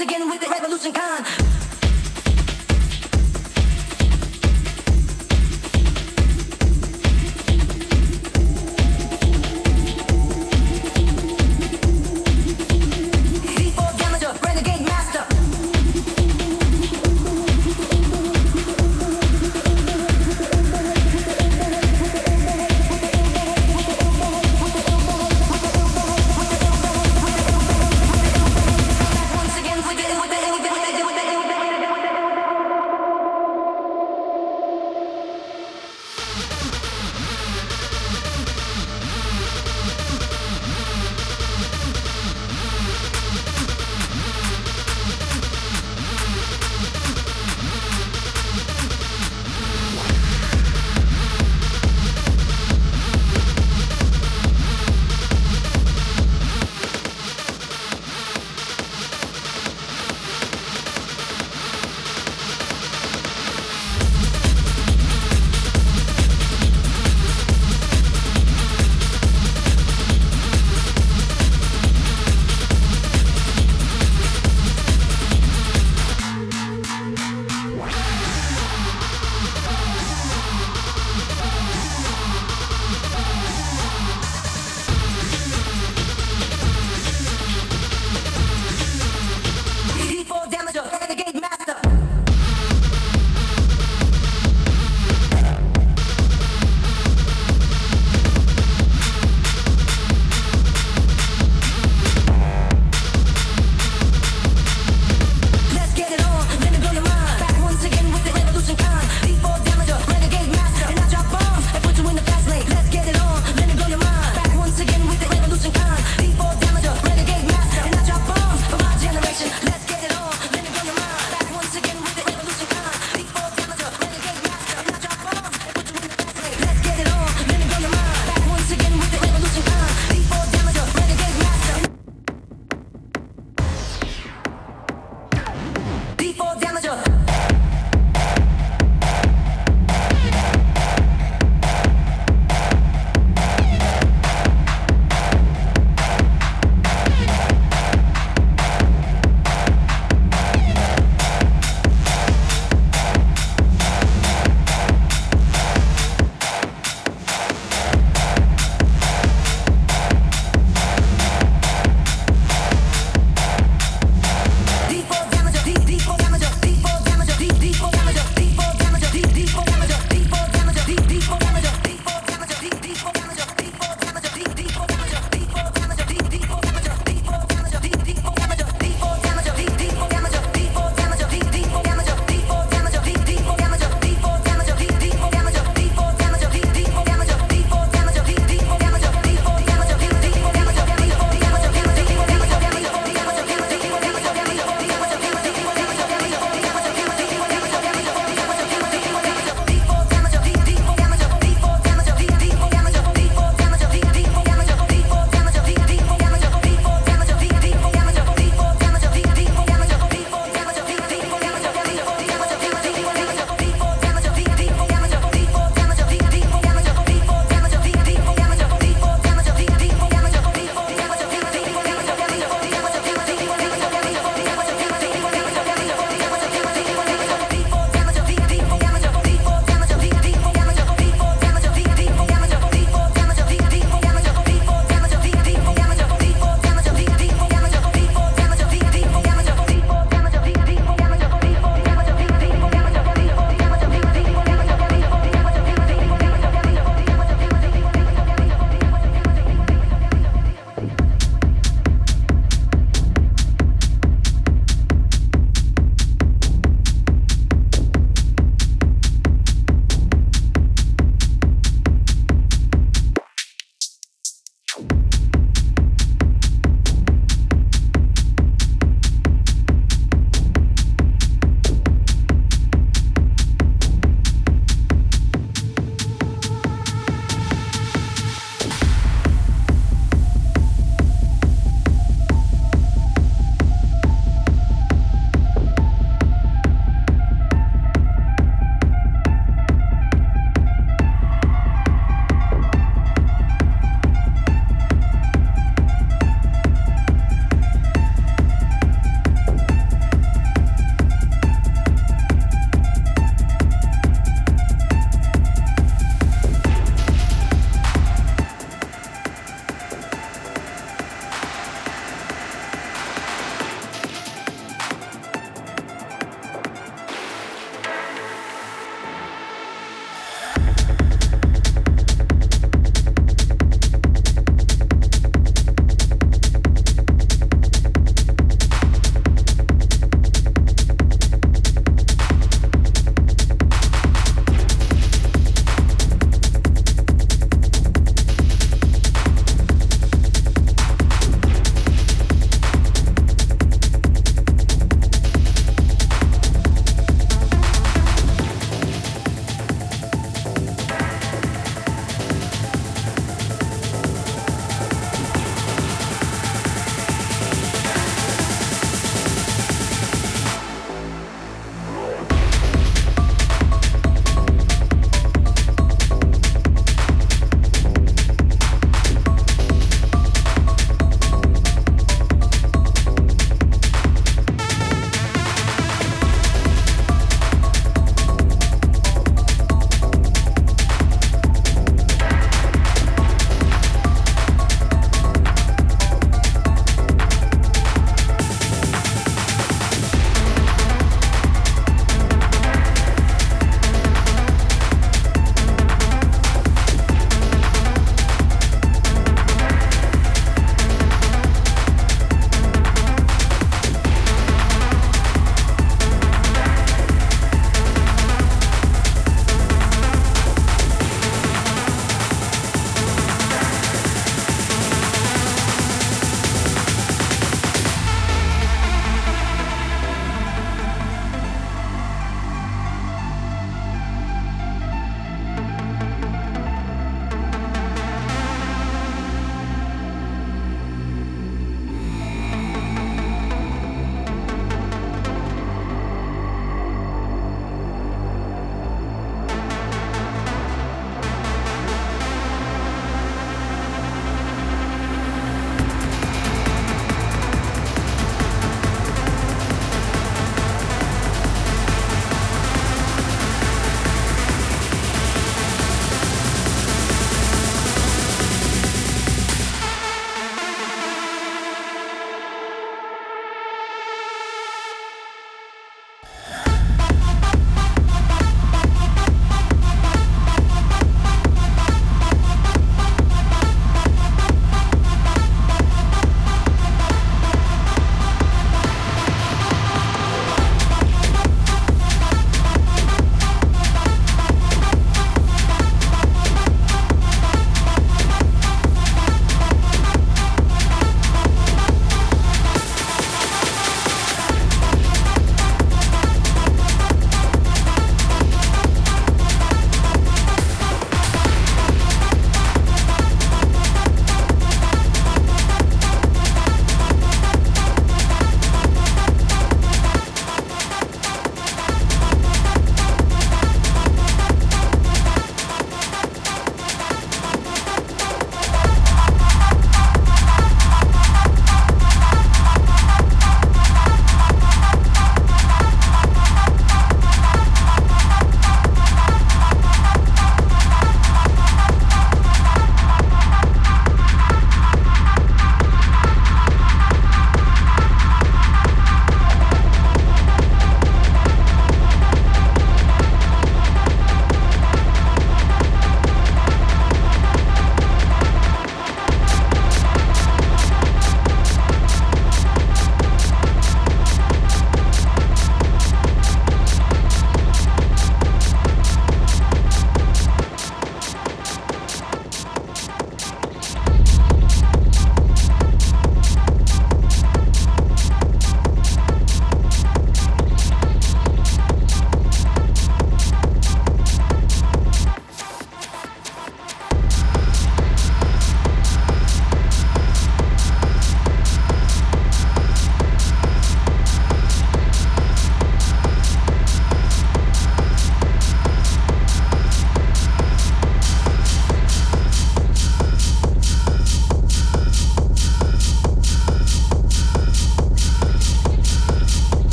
again, with the revolution